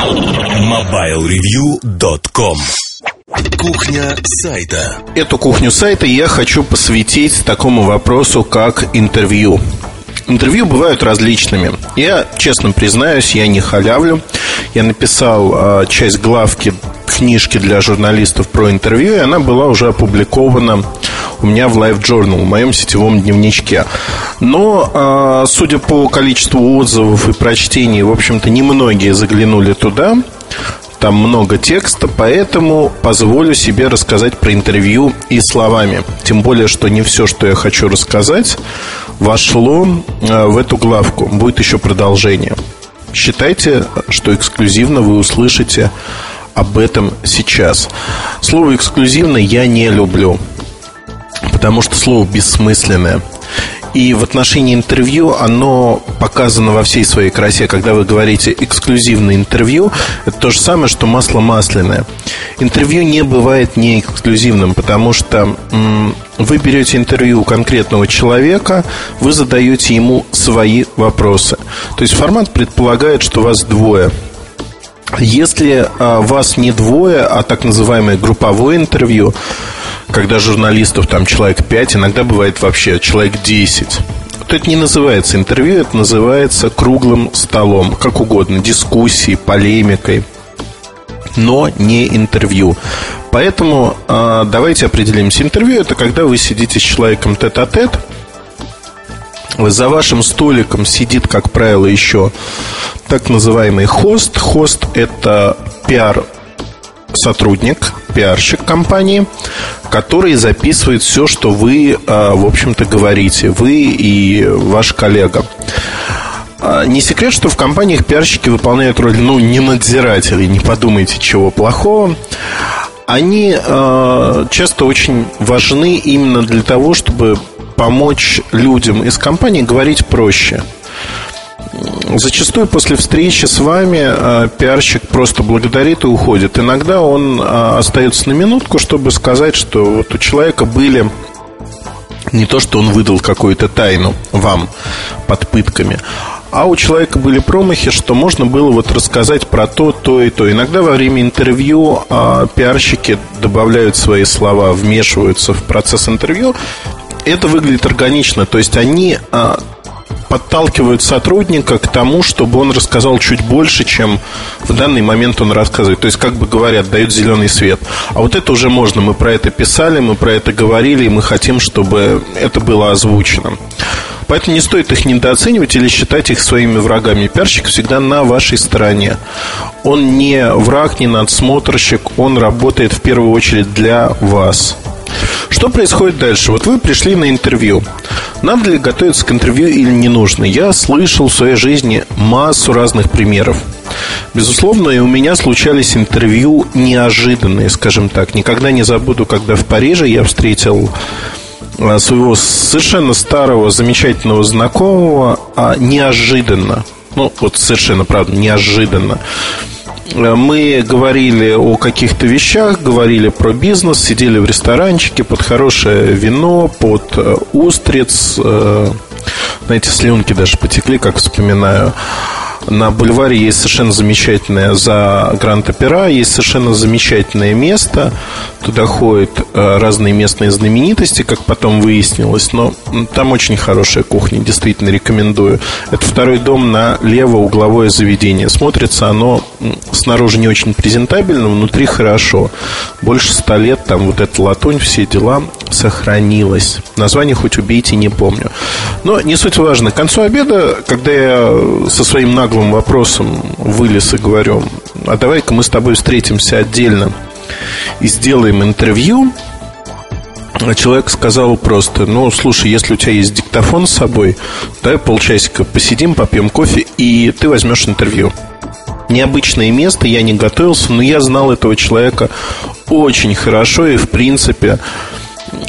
MobileReview.com Кухня сайта. Эту кухню сайта я хочу посвятить такому вопросу, как интервью. Интервью бывают различными. Я, честно признаюсь, я не халявлю. Я написал э, часть главки книжки для журналистов про интервью, и она была уже опубликована у меня в Live Journal, в моем сетевом дневничке. Но, э, судя по количеству отзывов и прочтений, в общем-то, немногие заглянули туда. Там много текста, поэтому позволю себе рассказать про интервью и словами. Тем более, что не все, что я хочу рассказать, вошло э, в эту главку. Будет еще продолжение. Считайте, что эксклюзивно вы услышите об этом сейчас. Слово эксклюзивно я не люблю, потому что слово бессмысленное. И в отношении интервью оно показано во всей своей красе. Когда вы говорите эксклюзивное интервью, это то же самое, что масло масляное. Интервью не бывает не эксклюзивным, потому что м- вы берете интервью у конкретного человека, вы задаете ему свои вопросы. То есть формат предполагает, что вас двое. Если а, вас не двое, а так называемое групповое интервью, когда журналистов там человек 5, иногда бывает вообще человек 10 то это не называется интервью, это называется круглым столом, как угодно, дискуссией, полемикой, но не интервью. Поэтому э, давайте определимся. Интервью это когда вы сидите с человеком тет-а-тет, за вашим столиком сидит, как правило, еще так называемый хост. Хост – это пиар сотрудник, пиарщик компании, который записывает все, что вы, а, в общем-то, говорите, вы и ваш коллега. А, не секрет, что в компаниях пиарщики выполняют роль, ну, не надзирателей, не подумайте чего плохого. Они э, часто очень важны именно для того, чтобы помочь людям из компании говорить проще. Зачастую после встречи с вами э, пиарщик просто благодарит и уходит. Иногда он э, остается на минутку, чтобы сказать, что вот у человека были не то, что он выдал какую-то тайну вам под пытками, а у человека были промахи, что можно было вот рассказать про то, то и то. Иногда во время интервью а, пиарщики добавляют свои слова, вмешиваются в процесс интервью. Это выглядит органично, то есть они а, подталкивают сотрудника к тому, чтобы он рассказал чуть больше, чем в данный момент он рассказывает. То есть, как бы говорят, дают зеленый свет. А вот это уже можно. Мы про это писали, мы про это говорили, и мы хотим, чтобы это было озвучено. Поэтому не стоит их недооценивать или считать их своими врагами. Пиарщик всегда на вашей стороне. Он не враг, не надсмотрщик, он работает в первую очередь для вас. Что происходит дальше? Вот вы пришли на интервью. Надо ли готовиться к интервью или не нужно? Я слышал в своей жизни массу разных примеров. Безусловно, и у меня случались интервью неожиданные, скажем так. Никогда не забуду, когда в Париже я встретил а, своего совершенно старого, замечательного знакомого, а неожиданно. Ну, вот совершенно, правда, неожиданно. Мы говорили о каких-то вещах, говорили про бизнес, сидели в ресторанчике под хорошее вино, под э, устриц. Э, знаете, слюнки даже потекли, как вспоминаю. На бульваре есть совершенно замечательное за Гранд-Опера, есть совершенно замечательное место. Туда ходят э, разные местные знаменитости, как потом выяснилось. Но там очень хорошая кухня, действительно рекомендую. Это второй дом на лево угловое заведение. Смотрится оно снаружи не очень презентабельно, внутри хорошо. Больше ста лет там вот эта латунь, все дела сохранилось. Название хоть убейте, не помню. Но не суть важно. К концу обеда, когда я со своим наглым вопросом вылез и говорю, а давай-ка мы с тобой встретимся отдельно и сделаем интервью, человек сказал просто, ну, слушай, если у тебя есть диктофон с собой, давай полчасика посидим, попьем кофе, и ты возьмешь интервью. Необычное место, я не готовился, но я знал этого человека очень хорошо, и, в принципе,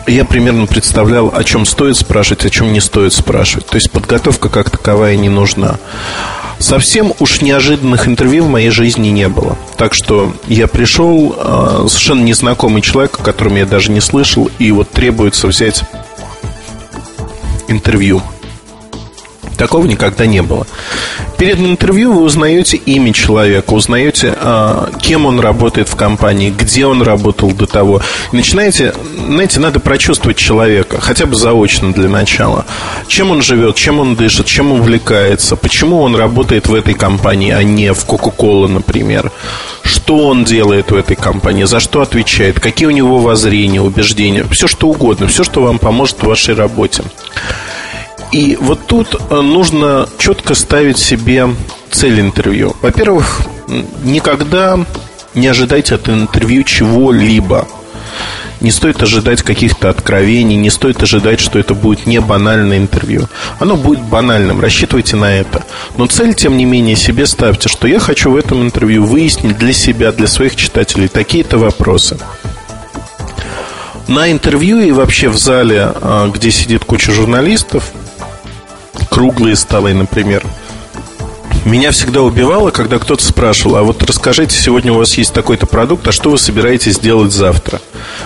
я примерно представлял, о чем стоит спрашивать, о чем не стоит спрашивать. То есть подготовка как таковая не нужна. Совсем уж неожиданных интервью в моей жизни не было. Так что я пришел, э, совершенно незнакомый человек, о котором я даже не слышал, и вот требуется взять интервью. Такого никогда не было. Перед интервью вы узнаете имя человека, узнаете, а, кем он работает в компании, где он работал до того. Начинаете, знаете, надо прочувствовать человека, хотя бы заочно для начала. Чем он живет, чем он дышит, чем увлекается, почему он работает в этой компании, а не в Coca-Cola, например. Что он делает в этой компании, за что отвечает, какие у него воззрения, убеждения, все что угодно, все, что вам поможет в вашей работе. И вот тут э, нужно четко ставить себе цель интервью. Во-первых, никогда не ожидайте от интервью чего-либо. Не стоит ожидать каких-то откровений, не стоит ожидать, что это будет не банальное интервью. Оно будет банальным, рассчитывайте на это. Но цель, тем не менее, себе ставьте, что я хочу в этом интервью выяснить для себя, для своих читателей такие-то вопросы. На интервью и вообще в зале, а, где сидит куча журналистов, круглые столы, например. Меня всегда убивало, когда кто-то спрашивал, а вот расскажите, сегодня у вас есть такой-то продукт, а что вы собираетесь делать завтра?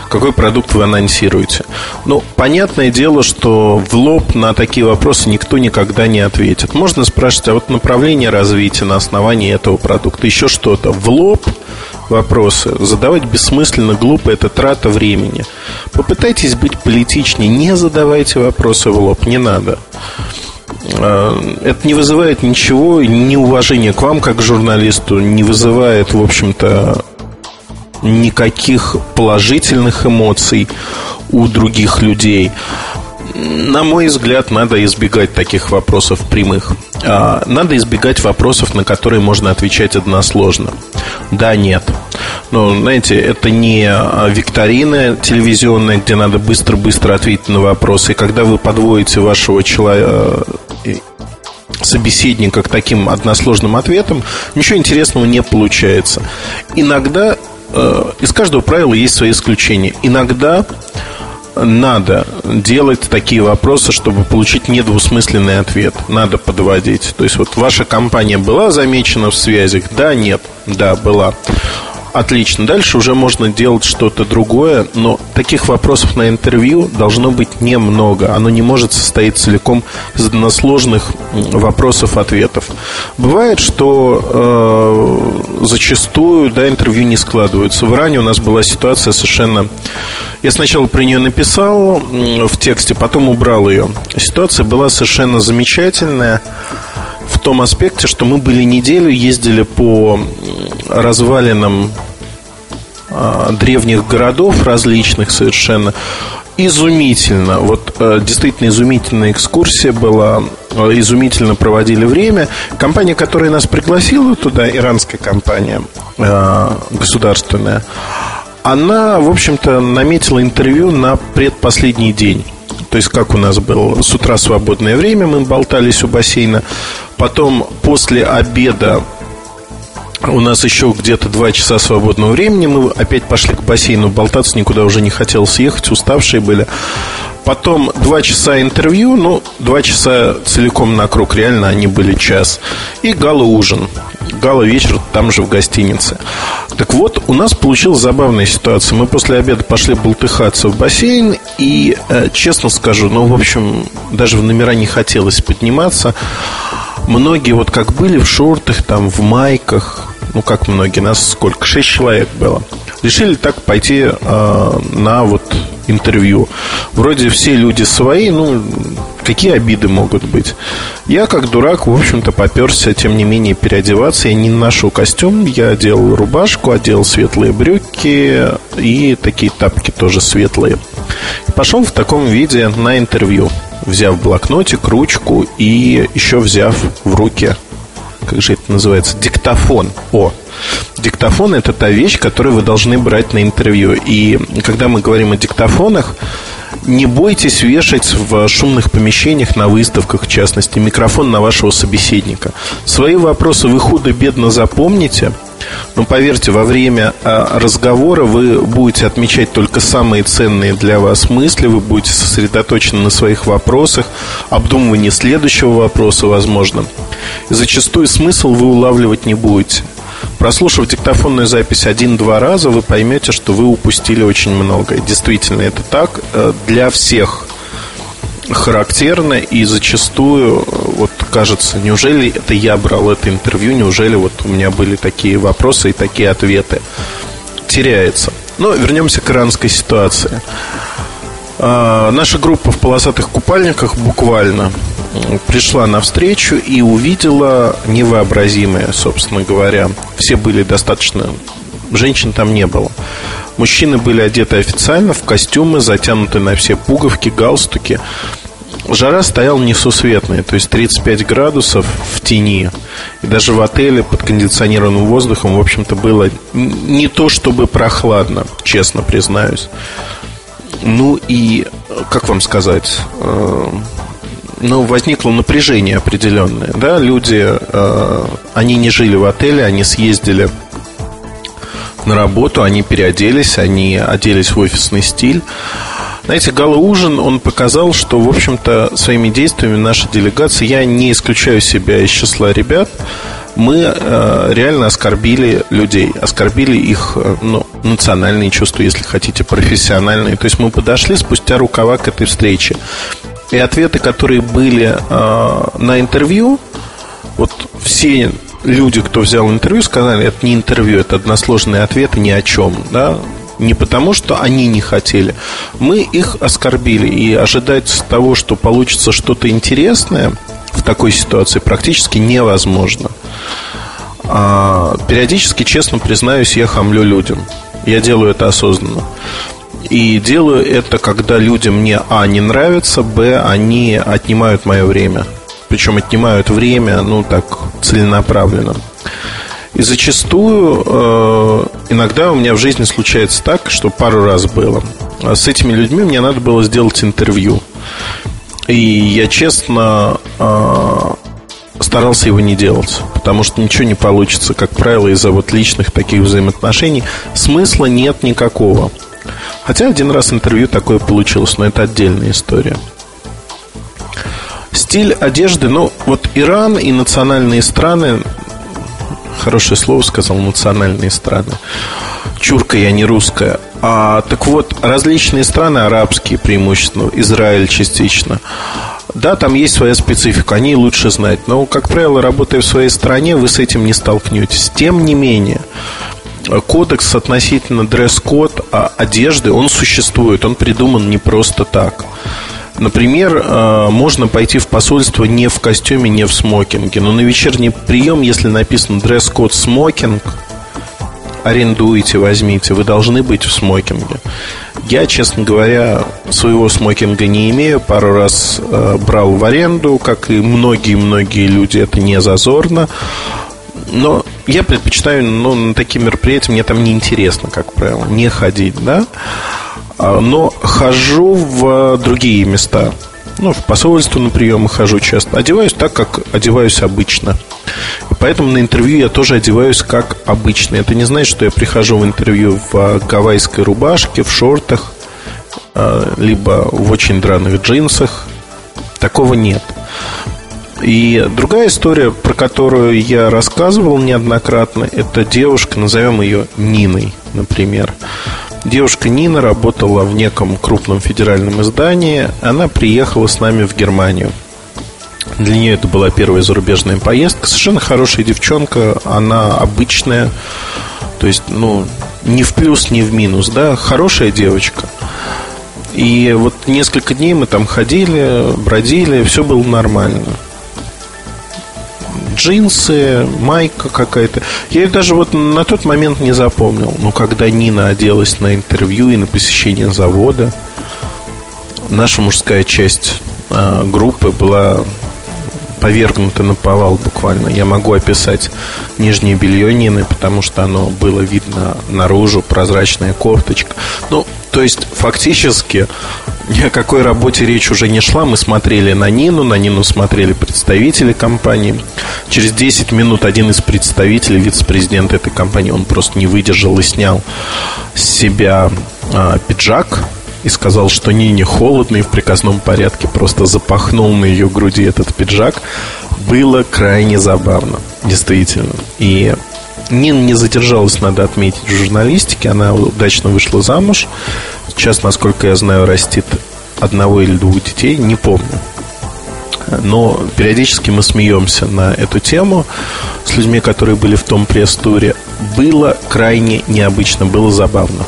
Какой продукт вы анонсируете? Ну, понятное дело, что в лоб на такие вопросы никто никогда не ответит. Можно спрашивать, а вот направление развития на основании этого продукта, еще что-то. В лоб вопросы задавать бессмысленно, глупо, это трата времени. Попытайтесь быть политичнее, не задавайте вопросы в лоб, не надо. Э, это не вызывает ничего, ни уважения к вам, как к журналисту, не вызывает, в общем-то, никаких положительных эмоций у других людей. На мой взгляд, надо избегать таких вопросов прямых. А, надо избегать вопросов, на которые можно отвечать односложно. Да, нет. Но, знаете, это не викторина телевизионная, где надо быстро-быстро ответить на вопросы. И когда вы подводите вашего человека собеседника к таким односложным ответам, ничего интересного не получается. Иногда э, из каждого правила есть свои исключения. Иногда надо делать такие вопросы, чтобы получить недвусмысленный ответ. Надо подводить. То есть вот ваша компания была замечена в связях? Да, нет. Да, была. Отлично. Дальше уже можно делать что-то другое, но таких вопросов на интервью должно быть немного. Оно не может состоять целиком из односложных вопросов-ответов. Бывает, что э, зачастую да, интервью не складываются. В Иране у нас была ситуация совершенно... Я сначала про нее написал в тексте, потом убрал ее. Ситуация была совершенно замечательная в том аспекте, что мы были неделю, ездили по развалинам древних городов различных совершенно. Изумительно. Вот э, действительно изумительная экскурсия была. Э, изумительно проводили время. Компания, которая нас пригласила туда, иранская компания э, государственная, она, в общем-то, наметила интервью на предпоследний день. То есть, как у нас было с утра свободное время, мы болтались у бассейна. Потом, после обеда, у нас еще где-то два часа свободного времени. Мы опять пошли к бассейну болтаться, никуда уже не хотелось ехать, уставшие были. Потом два часа интервью, ну, два часа целиком на круг, реально они были час. И гала-ужин. Гала-вечер там же в гостинице. Так вот, у нас получилась забавная ситуация. Мы после обеда пошли болтыхаться в бассейн, и, э, честно скажу, ну, в общем, даже в номера не хотелось подниматься. Многие вот как были в шортах, там, в майках, ну, как многие, нас сколько, шесть человек было. Решили так пойти э, на вот интервью. Вроде все люди свои, ну, какие обиды могут быть? Я, как дурак, в общем-то, поперся, тем не менее, переодеваться. Я не ношу костюм, я одел рубашку, одел светлые брюки и такие тапки тоже светлые. Пошел в таком виде на интервью, взяв блокнотик, ручку и еще взяв в руки как же это называется, диктофон. О, диктофон – это та вещь, которую вы должны брать на интервью. И когда мы говорим о диктофонах, не бойтесь вешать в шумных помещениях, на выставках, в частности, микрофон на вашего собеседника. Свои вопросы вы худо-бедно запомните, но поверьте, во время а, разговора вы будете отмечать только самые ценные для вас мысли, вы будете сосредоточены на своих вопросах, обдумывании следующего вопроса, возможно. И зачастую смысл вы улавливать не будете. Прослушав диктофонную запись один-два раза, вы поймете, что вы упустили очень многое. Действительно, это так э, для всех характерно и зачастую вот кажется, неужели это я брал это интервью, неужели вот у меня были такие вопросы и такие ответы. Теряется. Но вернемся к иранской ситуации. А, наша группа в полосатых купальниках буквально пришла навстречу и увидела невообразимое, собственно говоря. Все были достаточно... Женщин там не было. Мужчины были одеты официально в костюмы, затянуты на все пуговки, галстуки. Жара стояла несусветная, то есть 35 градусов в тени. И даже в отеле под кондиционированным воздухом, в общем-то, было не то чтобы прохладно, честно признаюсь. Ну и, как вам сказать, э, ну, возникло напряжение определенное. Да? Люди, э, они не жили в отеле, они съездили на работу, они переоделись, они оделись в офисный стиль. Знаете, гала-ужин, он показал, что, в общем-то, своими действиями наша делегация, я не исключаю себя из числа ребят, мы э, реально оскорбили людей, оскорбили их э, ну, национальные чувства, если хотите, профессиональные. То есть мы подошли спустя рукава к этой встрече. И ответы, которые были э, на интервью, вот все люди, кто взял интервью, сказали, это не интервью, это односложные ответы ни о чем, да, не потому, что они не хотели. Мы их оскорбили. И ожидать того, что получится что-то интересное в такой ситуации практически невозможно. А, периодически, честно признаюсь, я хамлю людям. Я делаю это осознанно. И делаю это, когда люди мне, а, не нравятся, б, они отнимают мое время. Причем отнимают время, ну, так, целенаправленно. И зачастую, э, иногда у меня в жизни случается так, что пару раз было. А с этими людьми мне надо было сделать интервью. И я честно э, старался его не делать, потому что ничего не получится, как правило, из-за вот личных таких взаимоотношений. Смысла нет никакого. Хотя один раз интервью такое получилось, но это отдельная история. Стиль одежды, ну, вот Иран и национальные страны Хорошее слово сказал национальные страны. Чурка я не русская. А, так вот, различные страны, арабские преимущественно, Израиль частично. Да, там есть своя специфика, они лучше знать. Но, как правило, работая в своей стране, вы с этим не столкнетесь. Тем не менее, кодекс относительно дресс-код а одежды, он существует, он придуман не просто так. Например, э, можно пойти в посольство не в костюме, не в смокинге, но на вечерний прием, если написан дресс-код смокинг, арендуете, возьмите, вы должны быть в смокинге. Я, честно говоря, своего смокинга не имею. Пару раз э, брал в аренду, как и многие-многие люди, это не зазорно. Но я предпочитаю, ну, на такие мероприятия мне там неинтересно, как правило, не ходить, да. А, но хожу в другие места. Ну, в посольство на приемы хожу часто. Одеваюсь так, как одеваюсь обычно. И поэтому на интервью я тоже одеваюсь как обычно. Это не значит, что я прихожу в интервью в гавайской рубашке, в шортах, а, либо в очень драных джинсах. Такого нет. И другая история, про которую я рассказывал неоднократно, это девушка, назовем ее Ниной, например. Девушка Нина работала в неком крупном федеральном издании. Она приехала с нами в Германию. Для нее это была первая зарубежная поездка. Совершенно хорошая девчонка. Она обычная. То есть, ну, ни в плюс, ни в минус, да. Хорошая девочка. И вот несколько дней мы там ходили, бродили, все было нормально джинсы, майка какая-то. Я ее даже вот на тот момент не запомнил. Но когда Нина оделась на интервью и на посещение завода, наша мужская часть э, группы была повергнута на повал буквально. Я могу описать нижнее белье Нины, потому что оно было видно наружу, прозрачная кофточка. Ну, то есть, фактически, ни о какой работе речь уже не шла. Мы смотрели на Нину, на Нину смотрели представители компании. Через 10 минут один из представителей, вице-президент этой компании, он просто не выдержал и снял с себя а, пиджак и сказал, что Нине холодно и в приказном порядке просто запахнул на ее груди этот пиджак. Было крайне забавно, действительно. И Нина не задержалась, надо отметить, в журналистике. Она удачно вышла замуж. Сейчас, насколько я знаю, растит одного или двух детей, не помню. Но периодически мы смеемся на эту тему с людьми, которые были в том пресс-туре. Было крайне необычно, было забавно.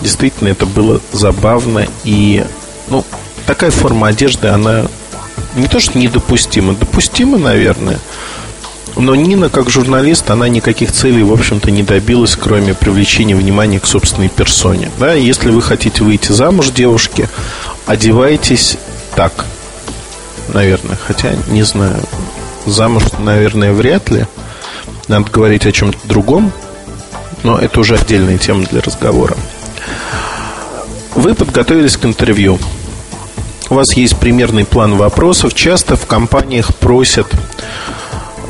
Действительно, это было забавно и, ну, такая форма одежды, она не то что недопустима, допустима, наверное, но Нина, как журналист, она никаких целей, в общем-то, не добилась, кроме привлечения внимания к собственной персоне. Да, если вы хотите выйти замуж, девушки, одевайтесь так, наверное. Хотя, не знаю, замуж, наверное, вряд ли. Надо говорить о чем-то другом, но это уже отдельная тема для разговора. Вы подготовились к интервью. У вас есть примерный план вопросов. Часто в компаниях просят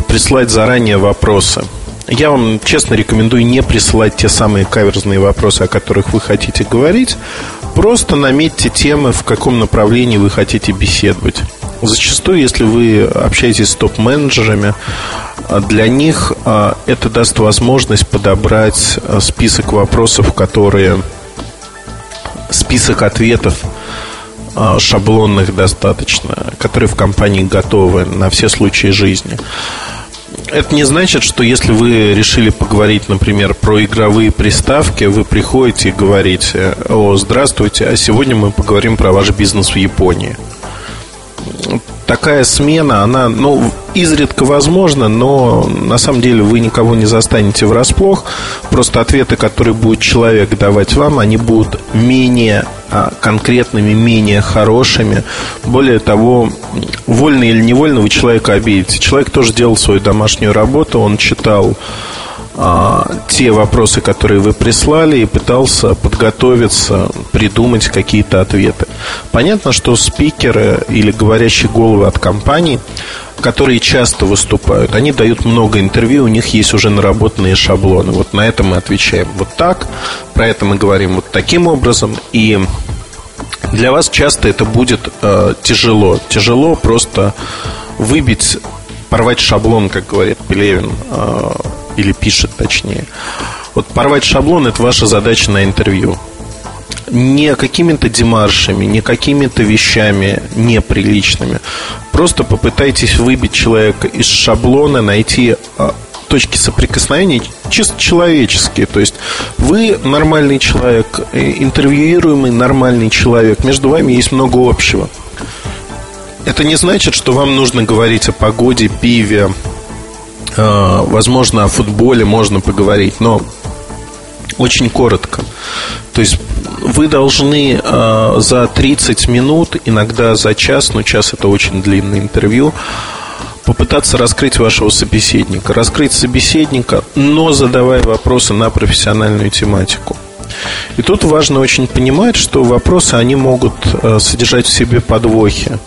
прислать заранее вопросы. Я вам честно рекомендую не присылать те самые каверзные вопросы, о которых вы хотите говорить. Просто наметьте темы, в каком направлении вы хотите беседовать. Зачастую, если вы общаетесь с топ-менеджерами, для них а, это даст возможность подобрать а, список вопросов, которые список ответов а, шаблонных достаточно, которые в компании готовы на все случаи жизни. Это не значит, что если вы решили поговорить, например, про игровые приставки, вы приходите и говорите, о, здравствуйте, а сегодня мы поговорим про ваш бизнес в Японии такая смена, она, ну, изредка возможна, но на самом деле вы никого не застанете врасплох. Просто ответы, которые будет человек давать вам, они будут менее а, конкретными, менее хорошими. Более того, вольно или невольно вы человека обидите. Человек тоже делал свою домашнюю работу, он читал те вопросы, которые вы прислали, и пытался подготовиться, придумать какие-то ответы. Понятно, что спикеры или говорящие головы от компаний, которые часто выступают, они дают много интервью, у них есть уже наработанные шаблоны. Вот на это мы отвечаем вот так, про это мы говорим вот таким образом, и для вас часто это будет э, тяжело. Тяжело просто выбить, порвать шаблон, как говорит Пелевин, э, или пишет точнее. Вот порвать шаблон – это ваша задача на интервью. Не какими-то демаршами, не какими-то вещами неприличными. Просто попытайтесь выбить человека из шаблона, найти а, точки соприкосновения чисто человеческие. То есть вы нормальный человек, э, интервьюируемый нормальный человек. Между вами есть много общего. Это не значит, что вам нужно говорить о погоде, пиве, возможно, о футболе можно поговорить, но очень коротко. То есть вы должны э, за 30 минут, иногда за час, но час это очень длинное интервью, попытаться раскрыть вашего собеседника. Раскрыть собеседника, но задавая вопросы на профессиональную тематику. И тут важно очень понимать, что вопросы, они могут э, содержать в себе подвохи.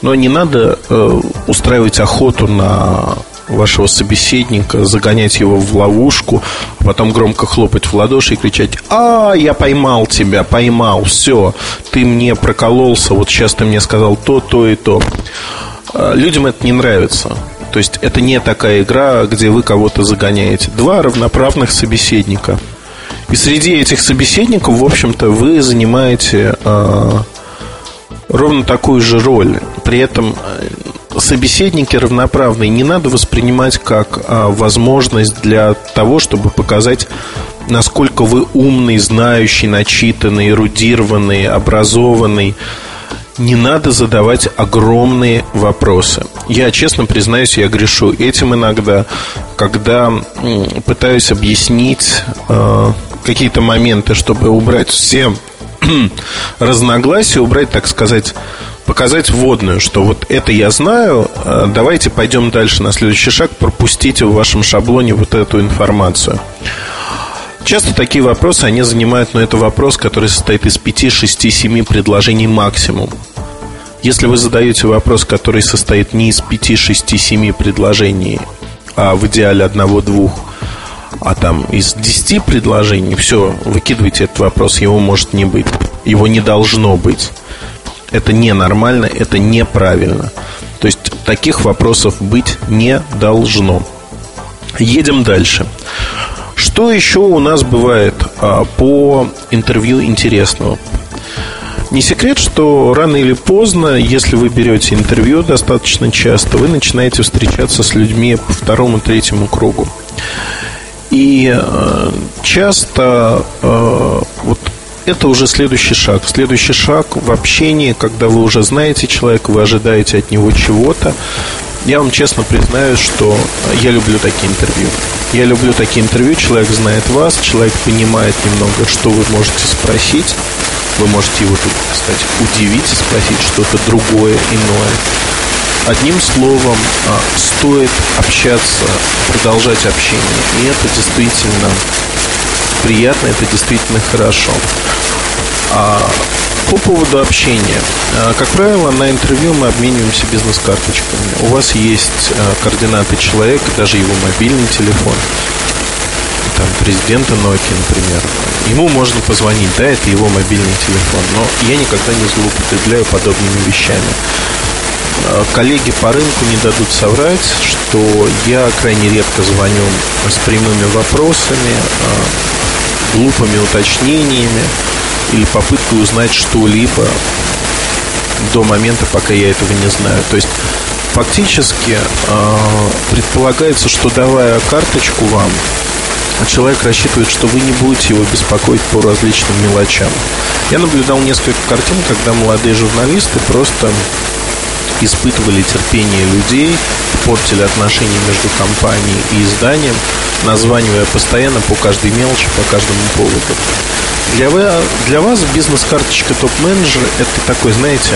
Но не надо э, устраивать охоту на вашего собеседника, загонять его в ловушку, а потом громко хлопать в ладоши и кричать «А, я поймал тебя, поймал, все, ты мне прокололся, вот сейчас ты мне сказал то, то и то». А, людям это не нравится. То есть это не такая игра, где вы кого-то загоняете. Два равноправных собеседника. И среди этих собеседников, в общем-то, вы занимаете э, ровно такую же роль. При этом собеседники равноправные не надо воспринимать как а, возможность для того, чтобы показать, насколько вы умный, знающий, начитанный, эрудированный, образованный. Не надо задавать огромные вопросы. Я честно признаюсь, я грешу этим иногда, когда пытаюсь объяснить э, какие-то моменты, чтобы убрать все разногласия, убрать, так сказать, показать вводную, что вот это я знаю, э, давайте пойдем дальше на следующий шаг, пропустите в вашем шаблоне вот эту информацию. Часто такие вопросы, они занимают, но это вопрос, который состоит из 5, 6, 7 предложений максимум. Если вы задаете вопрос, который состоит не из 5, 6, 7 предложений, а в идеале одного-двух, а там из 10 предложений, все, выкидывайте этот вопрос, его может не быть, его не должно быть. Это ненормально, это неправильно. То есть таких вопросов быть не должно. Едем дальше. Что еще у нас бывает а, по интервью интересного? Не секрет, что рано или поздно, если вы берете интервью достаточно часто, вы начинаете встречаться с людьми по второму, третьему кругу. И э, часто э, вот это уже следующий шаг. Следующий шаг в общении, когда вы уже знаете человека, вы ожидаете от него чего-то. Я вам честно признаюсь, что я люблю такие интервью. Я люблю такие интервью. Человек знает вас, человек понимает немного, что вы можете спросить. Вы можете его кстати, удивить спросить что-то другое, иное. Одним словом, а, стоит общаться, продолжать общение. И это действительно приятно, это действительно хорошо. А по поводу общения. А, как правило, на интервью мы обмениваемся бизнес-карточками. У вас есть а, координаты человека, даже его мобильный телефон. Там президента Nokia, например. Ему можно позвонить, да, это его мобильный телефон. Но я никогда не злоупотребляю подобными вещами. А, коллеги по рынку не дадут соврать, что я крайне редко звоню с прямыми вопросами, глупыми уточнениями или попыткой узнать что-либо до момента, пока я этого не знаю. То есть фактически э, предполагается, что давая карточку вам, человек рассчитывает, что вы не будете его беспокоить по различным мелочам. Я наблюдал несколько картин, когда молодые журналисты просто испытывали терпение людей, портили отношения между компанией и изданием, названивая постоянно по каждой мелочи, по каждому поводу. Для, вы, для вас бизнес-карточка топ-менеджер – это такой, знаете,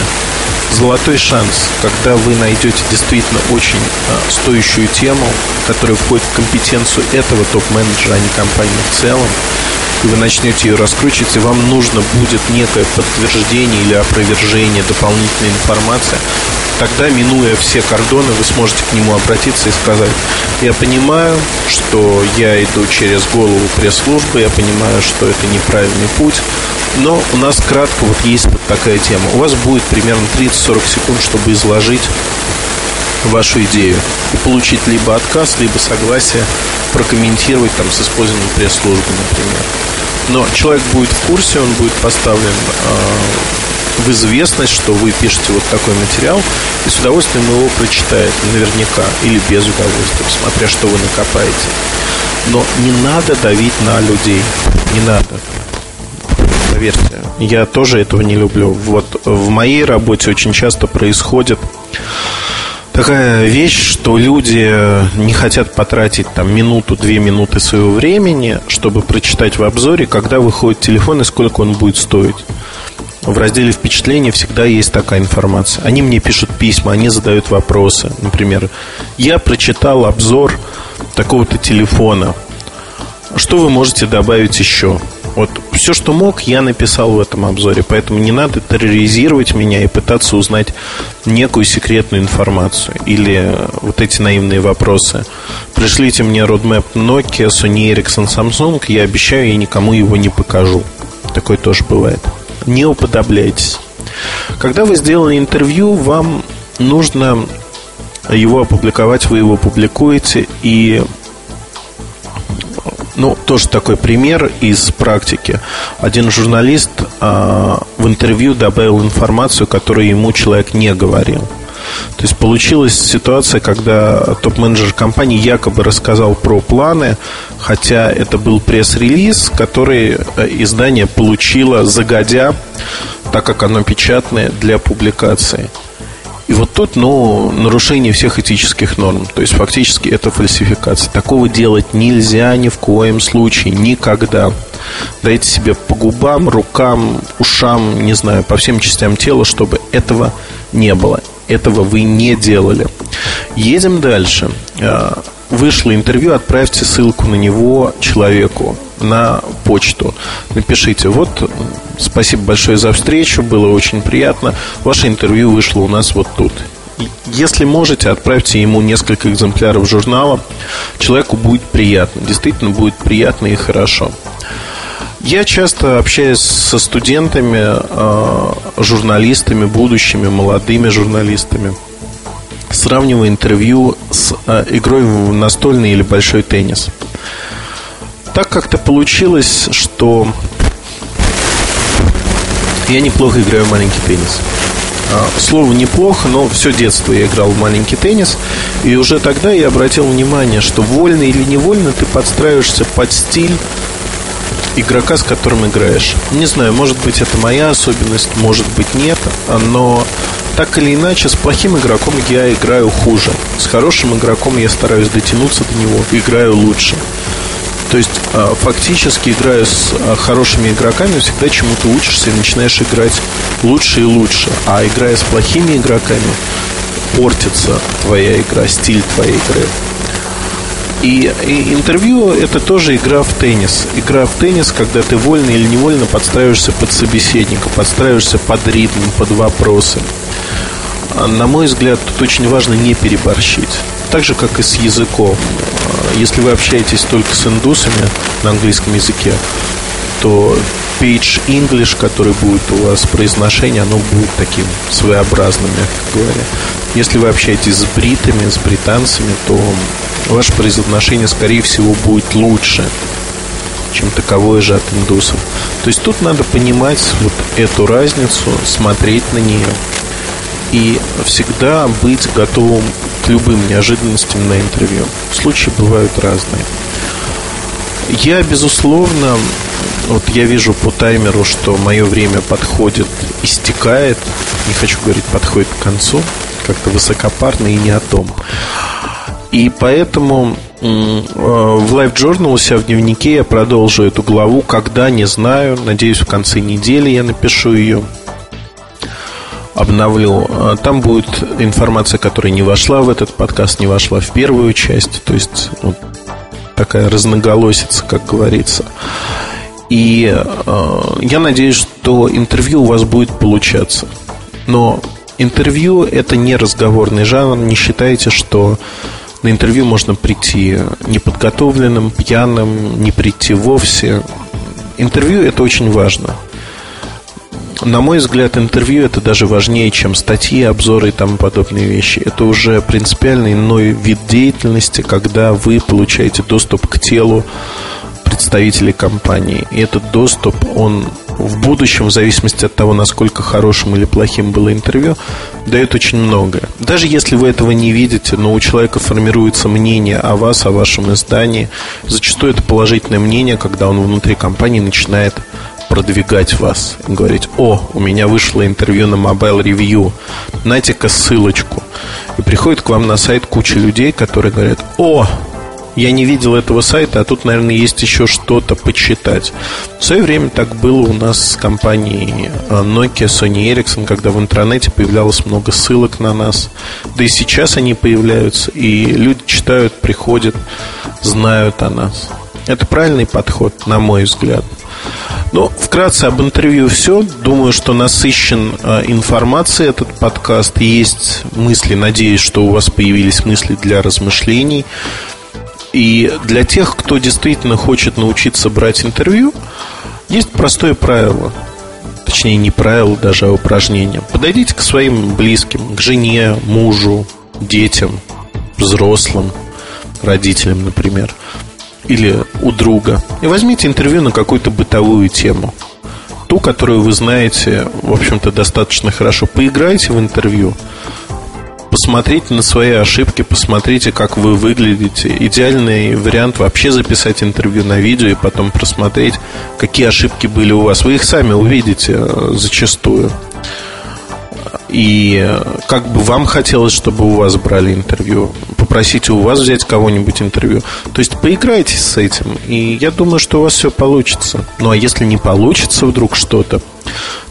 золотой шанс, когда вы найдете действительно очень а, стоящую тему, которая входит в компетенцию этого топ-менеджера, а не компании в целом, вы начнете ее раскручивать, и вам нужно будет некое подтверждение или опровержение, дополнительная информация, тогда, минуя все кордоны, вы сможете к нему обратиться и сказать, я понимаю, что я иду через голову пресс-службы, я понимаю, что это неправильный путь, но у нас кратко вот есть вот такая тема. У вас будет примерно 30-40 секунд, чтобы изложить вашу идею и получить либо отказ, либо согласие прокомментировать там с использованием пресс-службы, например. Но человек будет в курсе, он будет поставлен э, в известность, что вы пишете вот такой материал, и с удовольствием его прочитает наверняка или без удовольствия, смотря что вы накопаете. Но не надо давить на людей. Не надо. Поверьте, я тоже этого не люблю. Вот в моей работе очень часто происходит такая вещь, что люди не хотят потратить там минуту-две минуты своего времени, чтобы прочитать в обзоре, когда выходит телефон и сколько он будет стоить. В разделе впечатления всегда есть такая информация. Они мне пишут письма, они задают вопросы. Например, я прочитал обзор такого-то телефона. Что вы можете добавить еще? Вот все, что мог, я написал в этом обзоре. Поэтому не надо терроризировать меня и пытаться узнать некую секретную информацию. Или вот эти наивные вопросы. Пришлите мне roadmap Nokia, Sony Ericsson, Samsung. Я обещаю, я никому его не покажу. Такое тоже бывает. Не уподобляйтесь. Когда вы сделали интервью, вам нужно его опубликовать, вы его публикуете, и ну, тоже такой пример из практики. Один журналист а, в интервью добавил информацию, которую ему человек не говорил. То есть получилась ситуация, когда топ-менеджер компании якобы рассказал про планы, хотя это был пресс-релиз, который э, издание получило загодя, так как оно печатное для публикации. Вот тут, ну, нарушение всех этических норм. То есть, фактически, это фальсификация. Такого делать нельзя ни в коем случае, никогда. Дайте себе по губам, рукам, ушам, не знаю, по всем частям тела, чтобы этого не было. Этого вы не делали. Едем дальше. А, вышло интервью, отправьте ссылку на него человеку на почту. Напишите, вот, спасибо большое за встречу, было очень приятно. Ваше интервью вышло у нас вот тут. Если можете, отправьте ему несколько экземпляров журнала. Человеку будет приятно, действительно будет приятно и хорошо. Я часто общаюсь со студентами, а, журналистами, будущими молодыми журналистами – сравнивая интервью с э, игрой в настольный или большой теннис. Так как-то получилось, что Я неплохо играю в маленький теннис. А, слово неплохо, но все детство я играл в маленький теннис. И уже тогда я обратил внимание, что вольно или невольно ты подстраиваешься под стиль игрока, с которым играешь. Не знаю, может быть, это моя особенность, может быть, нет, но так или иначе, с плохим игроком я играю хуже. С хорошим игроком я стараюсь дотянуться до него, играю лучше. То есть, а, фактически, играя с а, хорошими игроками, всегда чему-то учишься и начинаешь играть лучше и лучше. А играя с плохими игроками, портится твоя игра, стиль твоей игры. И, и интервью это тоже игра в теннис. Игра в теннис, когда ты вольно или невольно подстраиваешься под собеседника, подстраиваешься под ритм, под вопросы. А, на мой взгляд, тут очень важно не переборщить. Так же, как и с языком. А, если вы общаетесь только с индусами на английском языке, то page English, который будет у вас произношение, оно будет таким своеобразным, мягко говоря. Если вы общаетесь с бритами, с британцами, то ваше произношение, скорее всего, будет лучше, чем таковое же от индусов. То есть тут надо понимать вот эту разницу, смотреть на нее и всегда быть готовым к любым неожиданностям на интервью. Случаи бывают разные. Я, безусловно, вот я вижу по таймеру, что мое время подходит, истекает. Не хочу говорить, подходит к концу. Как-то высокопарно и не о том. И поэтому э, в Live Journal у себя в дневнике я продолжу эту главу. Когда, не знаю. Надеюсь, в конце недели я напишу ее обновлю. А там будет информация, которая не вошла в этот подкаст, не вошла в первую часть. То есть вот такая разноголосица, как говорится. И э, я надеюсь, что интервью у вас будет получаться. Но интервью это не разговорный жанр. Не считайте, что на интервью можно прийти неподготовленным, пьяным, не прийти вовсе. Интервью это очень важно. На мой взгляд, интервью это даже важнее, чем статьи, обзоры и тому подобные вещи. Это уже принципиально иной вид деятельности, когда вы получаете доступ к телу представителей компании. И этот доступ, он в будущем, в зависимости от того, насколько хорошим или плохим было интервью, дает очень многое. Даже если вы этого не видите, но у человека формируется мнение о вас, о вашем издании. Зачастую это положительное мнение, когда он внутри компании начинает продвигать вас. Говорить, о, у меня вышло интервью на Mobile Review, найте-ка ссылочку. И приходит к вам на сайт куча людей, которые говорят, о, я не видел этого сайта, а тут, наверное, есть еще что-то почитать. В свое время так было у нас с компанией э, Nokia, Sony Ericsson, когда в интернете появлялось много ссылок на нас. Да и сейчас они появляются, и люди читают, приходят, знают о нас. Это правильный подход, на мой взгляд. Ну, вкратце об интервью все. Думаю, что насыщен э, информацией этот подкаст. Есть мысли, надеюсь, что у вас появились мысли для размышлений. И для тех, кто действительно хочет научиться брать интервью, есть простое правило. Точнее, не правило, даже а упражнение. Подойдите к своим близким, к жене, мужу, детям, взрослым, родителям, например или у друга и возьмите интервью на какую-то бытовую тему. Ту, которую вы знаете, в общем-то, достаточно хорошо. Поиграйте в интервью, посмотрите на свои ошибки, посмотрите, как вы выглядите. Идеальный вариант вообще записать интервью на видео и потом просмотреть, какие ошибки были у вас. Вы их сами увидите э, зачастую. И как бы вам хотелось, чтобы у вас брали интервью, попросите у вас взять кого-нибудь интервью. То есть поиграйте с этим, и я думаю, что у вас все получится. Ну а если не получится вдруг что-то,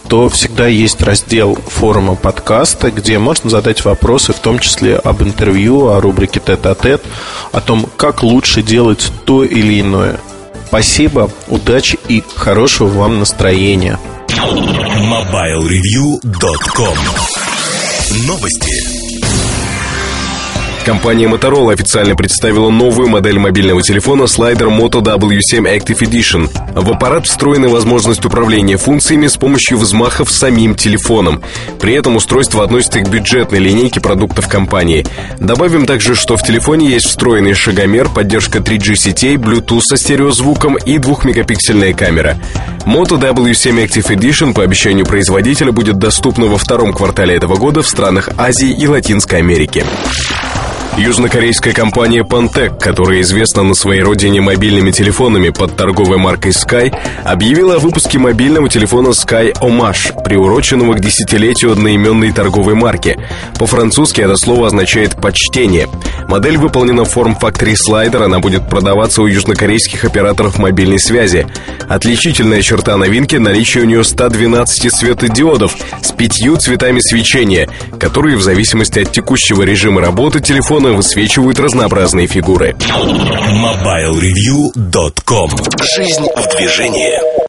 то всегда есть раздел форума подкаста, где можно задать вопросы, в том числе об интервью, о рубрике тет-а-тет, о том, как лучше делать то или иное. Спасибо, удачи и хорошего вам настроения. MobileReview.com Новости. Компания Motorola официально представила новую модель мобильного телефона Slider Moto W7 Active Edition. В аппарат встроена возможность управления функциями с помощью взмахов самим телефоном. При этом устройство относится к бюджетной линейке продуктов компании. Добавим также, что в телефоне есть встроенный шагомер, поддержка 3G сетей, Bluetooth со стереозвуком и 2-мегапиксельная камера. Moto W7 Active Edition по обещанию производителя будет доступна во втором квартале этого года в странах Азии и Латинской Америки. Южнокорейская компания Pantec, которая известна на своей родине мобильными телефонами под торговой маркой Sky, объявила о выпуске мобильного телефона Sky Homage, приуроченного к десятилетию одноименной торговой марки. По-французски это слово означает «почтение». Модель выполнена в форм-факторе слайдер, она будет продаваться у южнокорейских операторов мобильной связи. Отличительная черта новинки – наличие у нее 112 светодиодов с пятью цветами свечения, которые в зависимости от текущего режима работы телефона телефона высвечивают разнообразные фигуры. MobileReview.com Жизнь в движении